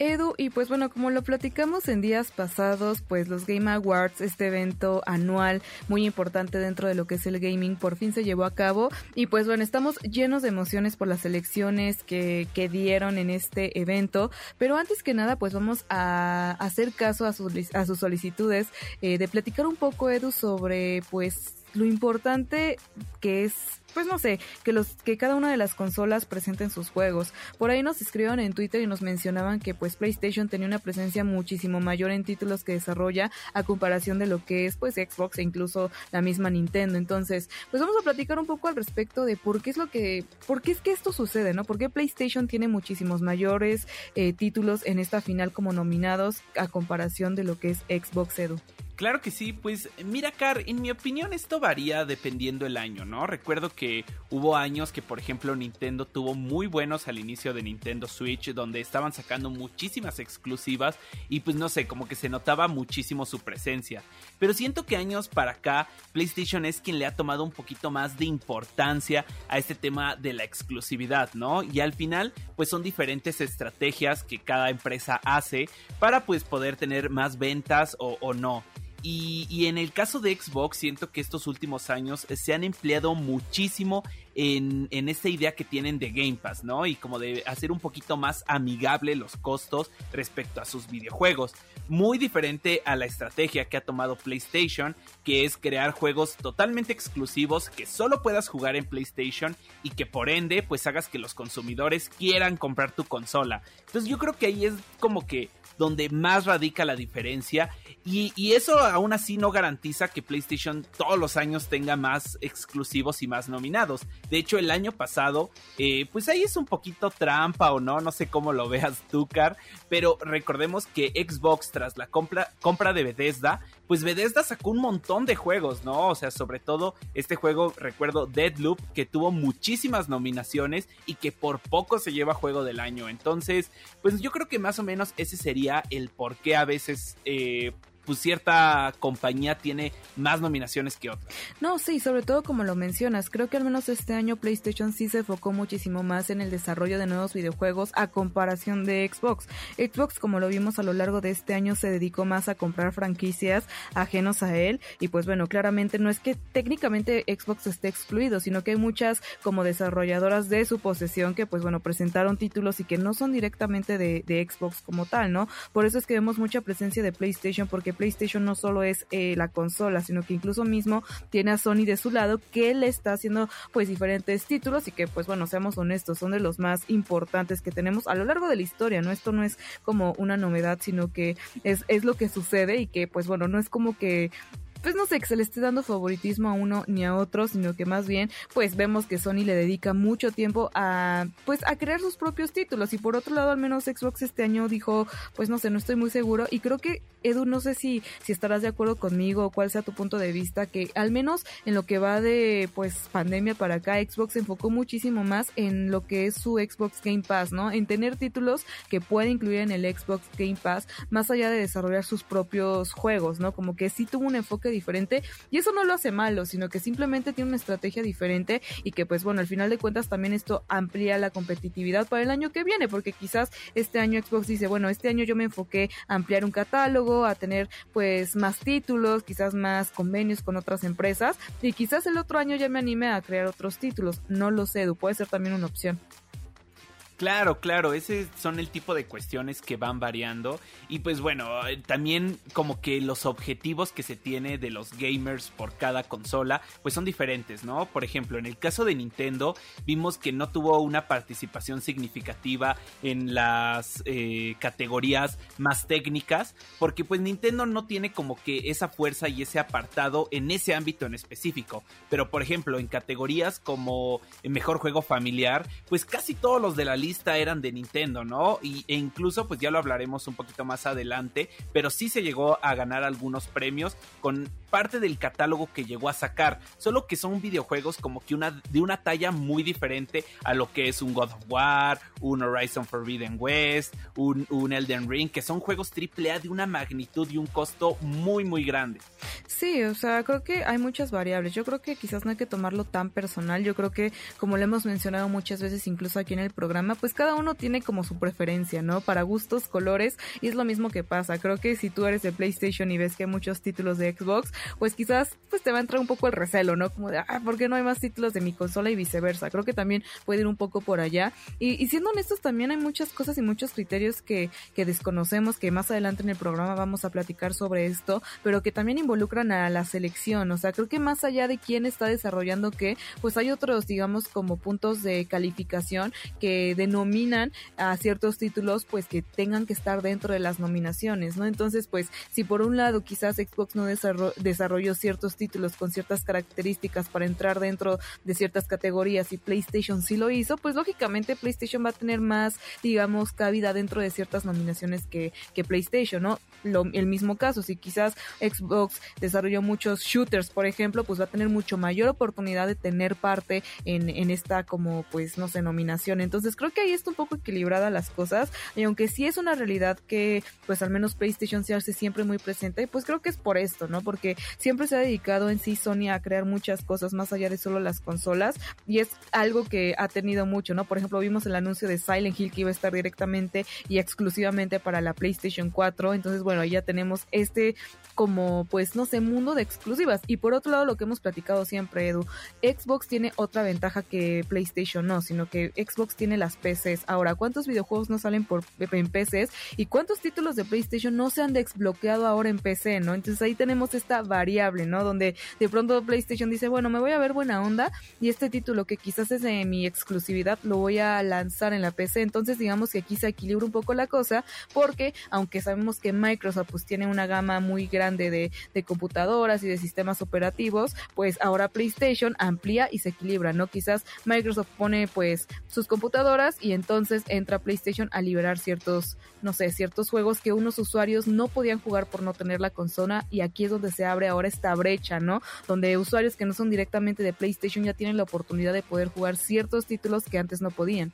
Edu, y pues bueno, como lo platicamos en días pasados, pues los Game Awards, este evento anual muy importante dentro de lo que es el gaming, por fin se llevó a cabo. Y pues bueno, estamos llenos de emociones por las elecciones que, que dieron en este evento. Pero antes que nada, pues vamos a hacer caso a sus, a sus solicitudes eh, de platicar un poco, Edu, sobre pues lo importante que es pues no sé, que los que cada una de las consolas presenten sus juegos. Por ahí nos escribieron en Twitter y nos mencionaban que pues PlayStation tenía una presencia muchísimo mayor en títulos que desarrolla a comparación de lo que es pues Xbox e incluso la misma Nintendo. Entonces, pues vamos a platicar un poco al respecto de por qué es lo que por qué es que esto sucede, ¿no? Por qué PlayStation tiene muchísimos mayores eh, títulos en esta final como nominados a comparación de lo que es Xbox Edu. Claro que sí, pues mira, Car, en mi opinión esto varía dependiendo el año, ¿no? Recuerdo que hubo años que, por ejemplo, Nintendo tuvo muy buenos al inicio de Nintendo Switch, donde estaban sacando muchísimas exclusivas y pues no sé, como que se notaba muchísimo su presencia. Pero siento que años para acá, PlayStation es quien le ha tomado un poquito más de importancia a este tema de la exclusividad, ¿no? Y al final, pues son diferentes estrategias que cada empresa hace para pues poder tener más ventas o, o no. Y, en el caso de Xbox, siento que estos últimos años se han empleado muchísimo en, en, esta idea que tienen de Game Pass, ¿no? Y como de hacer un poquito más amigable los costos respecto a sus videojuegos. Muy diferente a la estrategia que ha tomado PlayStation, que es crear juegos totalmente exclusivos que solo puedas jugar en PlayStation y que por ende, pues hagas que los consumidores quieran comprar tu consola. Entonces yo creo que ahí es como que donde más radica la diferencia. Y, y, eso aún así no garantiza que PlayStation todos los años tenga más exclusivos y más nominados. De hecho, el año pasado, eh, pues ahí es un poquito trampa o no, no sé cómo lo veas tú, Car, pero recordemos que Xbox tras la compra, compra de Bethesda, pues Bethesda sacó un montón de juegos, ¿no? O sea, sobre todo este juego, recuerdo, Deadloop, que tuvo muchísimas nominaciones y que por poco se lleva juego del año. Entonces, pues yo creo que más o menos ese sería el por qué a veces... Eh, pues cierta compañía tiene más nominaciones que otra. No, sí, sobre todo como lo mencionas, creo que al menos este año PlayStation sí se enfocó muchísimo más en el desarrollo de nuevos videojuegos a comparación de Xbox. Xbox, como lo vimos a lo largo de este año, se dedicó más a comprar franquicias ajenos a él y pues bueno, claramente no es que técnicamente Xbox esté excluido, sino que hay muchas como desarrolladoras de su posesión que pues bueno, presentaron títulos y que no son directamente de, de Xbox como tal, ¿no? Por eso es que vemos mucha presencia de PlayStation porque PlayStation no solo es eh, la consola, sino que incluso mismo tiene a Sony de su lado que le está haciendo pues diferentes títulos y que pues bueno, seamos honestos, son de los más importantes que tenemos a lo largo de la historia, ¿no? Esto no es como una novedad, sino que es, es lo que sucede y que pues bueno, no es como que pues no sé, que se le esté dando favoritismo a uno ni a otro, sino que más bien, pues vemos que Sony le dedica mucho tiempo a, pues a crear sus propios títulos. Y por otro lado, al menos Xbox este año dijo, pues no sé, no estoy muy seguro. Y creo que, Edu, no sé si, si estarás de acuerdo conmigo o cuál sea tu punto de vista, que al menos en lo que va de, pues, pandemia para acá, Xbox se enfocó muchísimo más en lo que es su Xbox Game Pass, ¿no? En tener títulos que puede incluir en el Xbox Game Pass, más allá de desarrollar sus propios juegos, ¿no? Como que sí tuvo un enfoque diferente y eso no lo hace malo, sino que simplemente tiene una estrategia diferente y que pues bueno, al final de cuentas también esto amplía la competitividad para el año que viene, porque quizás este año Xbox dice, bueno, este año yo me enfoqué a ampliar un catálogo, a tener pues más títulos, quizás más convenios con otras empresas y quizás el otro año ya me anime a crear otros títulos, no lo sé, puede ser también una opción. Claro, claro, ese son el tipo de cuestiones que van variando y pues bueno, también como que los objetivos que se tiene de los gamers por cada consola pues son diferentes, ¿no? Por ejemplo, en el caso de Nintendo vimos que no tuvo una participación significativa en las eh, categorías más técnicas porque pues Nintendo no tiene como que esa fuerza y ese apartado en ese ámbito en específico, pero por ejemplo en categorías como mejor juego familiar pues casi todos los de la lista eran de Nintendo, ¿no? Y, e incluso, pues ya lo hablaremos un poquito más adelante, pero sí se llegó a ganar algunos premios con parte del catálogo que llegó a sacar, solo que son videojuegos como que una, de una talla muy diferente a lo que es un God of War, un Horizon Forbidden West, un, un Elden Ring, que son juegos AAA de una magnitud y un costo muy, muy grande. Sí, o sea, creo que hay muchas variables. Yo creo que quizás no hay que tomarlo tan personal. Yo creo que, como lo hemos mencionado muchas veces, incluso aquí en el programa, pues cada uno tiene como su preferencia, ¿no? Para gustos, colores, y es lo mismo que pasa. Creo que si tú eres de PlayStation y ves que hay muchos títulos de Xbox, pues quizás pues te va a entrar un poco el recelo, ¿no? Como de, ah, ¿por qué no hay más títulos de mi consola y viceversa? Creo que también puede ir un poco por allá. Y, siendo honestos, también hay muchas cosas y muchos criterios que, que desconocemos, que más adelante en el programa vamos a platicar sobre esto, pero que también involucran a la selección. O sea, creo que más allá de quién está desarrollando qué, pues hay otros, digamos, como puntos de calificación que denominan a ciertos títulos, pues que tengan que estar dentro de las nominaciones, ¿no? Entonces, pues, si por un lado quizás Xbox no desarrolló ciertos títulos con ciertas características para entrar dentro de ciertas categorías y PlayStation sí lo hizo, pues lógicamente PlayStation va a tener más, digamos, cabida dentro de ciertas nominaciones que, PlayStation, ¿no? El mismo caso, si quizás Xbox desarrolló muchos shooters, por ejemplo, pues va a tener mucho mayor oportunidad de tener parte en, en esta como pues no sé, nominación. Entonces creo que ahí está un poco equilibrada las cosas y aunque sí es una realidad que pues al menos PlayStation se hace siempre muy presente, pues creo que es por esto, ¿no? Porque siempre se ha dedicado en sí Sony a crear muchas cosas más allá de solo las consolas y es algo que ha tenido mucho, ¿no? Por ejemplo, vimos el anuncio de Silent Hill que iba a estar directamente y exclusivamente para la PlayStation 4, entonces bueno, ahí ya tenemos este como pues no sé, mundo de exclusivas. Y por otro lado, lo que hemos platicado siempre, Edu, Xbox tiene otra ventaja que PlayStation no, sino que Xbox tiene las PCs. Ahora, ¿cuántos videojuegos no salen por en PCs y cuántos títulos de PlayStation no se han desbloqueado ahora en PC, ¿no? Entonces ahí tenemos esta variable, ¿no? Donde de pronto PlayStation dice, bueno, me voy a ver buena onda y este título que quizás es de mi exclusividad lo voy a lanzar en la PC. Entonces digamos que aquí se equilibra un poco la cosa porque aunque sabemos que Microsoft pues tiene una gama muy grande de, de computadoras y de sistemas operativos, pues ahora PlayStation amplía y se equilibra, ¿no? Quizás Microsoft pone pues sus computadoras y entonces entra PlayStation a liberar ciertos, no sé, ciertos juegos que unos usuarios no podían jugar por no tener la consola y aquí es donde se abre ahora esta brecha, ¿no? Donde usuarios que no son directamente de PlayStation ya tienen la oportunidad de poder jugar ciertos títulos que antes no podían.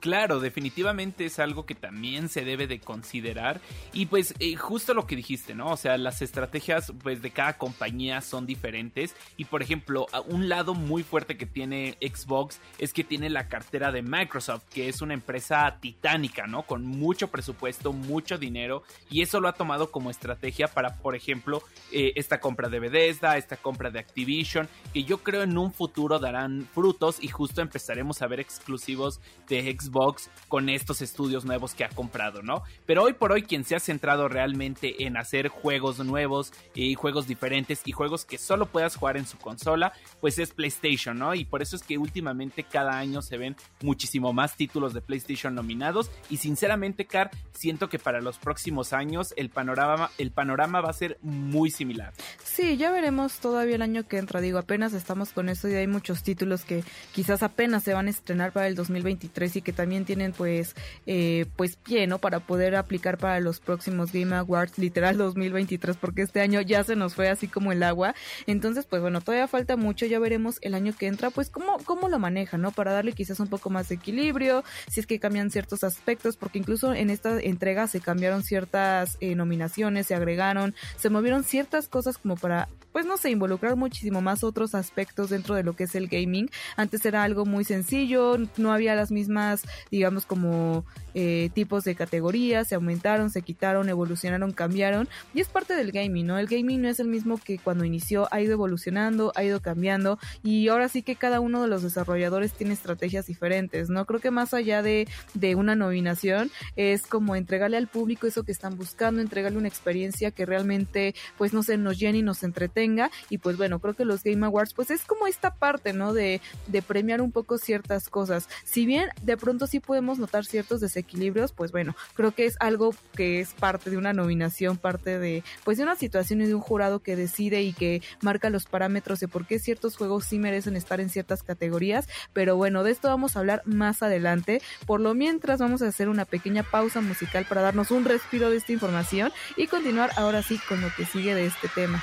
Claro, definitivamente es algo que también se debe de considerar y pues eh, justo lo que dijiste, ¿no? O sea, las estrategias pues de cada compañía son diferentes y por ejemplo, un lado muy fuerte que tiene Xbox es que tiene la cartera de Microsoft, que es una empresa titánica, ¿no? Con mucho presupuesto, mucho dinero y eso lo ha tomado como estrategia para, por ejemplo, eh, esta compra de Bethesda, esta compra de Activision, que yo creo en un futuro darán frutos y justo empezaremos a ver exclusivos de Xbox Xbox con estos estudios nuevos que ha comprado, ¿no? Pero hoy por hoy quien se ha centrado realmente en hacer juegos nuevos y juegos diferentes y juegos que solo puedas jugar en su consola, pues es PlayStation, ¿no? Y por eso es que últimamente cada año se ven muchísimo más títulos de PlayStation nominados y sinceramente, Car, siento que para los próximos años el panorama, el panorama va a ser muy similar. Sí, ya veremos todavía el año que entra, digo, apenas estamos con esto y hay muchos títulos que quizás apenas se van a estrenar para el 2023 y que también tienen pues eh, pues pie, ¿no? Para poder aplicar para los próximos Game Awards, literal 2023, porque este año ya se nos fue así como el agua. Entonces, pues bueno, todavía falta mucho, ya veremos el año que entra, pues cómo, cómo lo maneja, ¿no? Para darle quizás un poco más de equilibrio, si es que cambian ciertos aspectos, porque incluso en esta entrega se cambiaron ciertas eh, nominaciones, se agregaron, se movieron ciertas cosas como para pues no sé, involucrar muchísimo más otros aspectos dentro de lo que es el gaming. Antes era algo muy sencillo, no había las mismas, digamos, como eh, tipos de categorías, se aumentaron, se quitaron, evolucionaron, cambiaron y es parte del gaming, ¿no? El gaming no es el mismo que cuando inició, ha ido evolucionando, ha ido cambiando y ahora sí que cada uno de los desarrolladores tiene estrategias diferentes, ¿no? Creo que más allá de, de una nominación es como entregarle al público eso que están buscando, entregarle una experiencia que realmente pues no se nos llene y nos entretenga y pues bueno, creo que los Game Awards pues es como esta parte, ¿no? De, de premiar un poco ciertas cosas. Si bien de pronto sí podemos notar ciertos desequilibrios, pues bueno, creo que es algo que es parte de una nominación, parte de pues de una situación y de un jurado que decide y que marca los parámetros de por qué ciertos juegos sí merecen estar en ciertas categorías, pero bueno, de esto vamos a hablar más adelante. Por lo mientras vamos a hacer una pequeña pausa musical para darnos un respiro de esta información y continuar ahora sí con lo que sigue de este tema.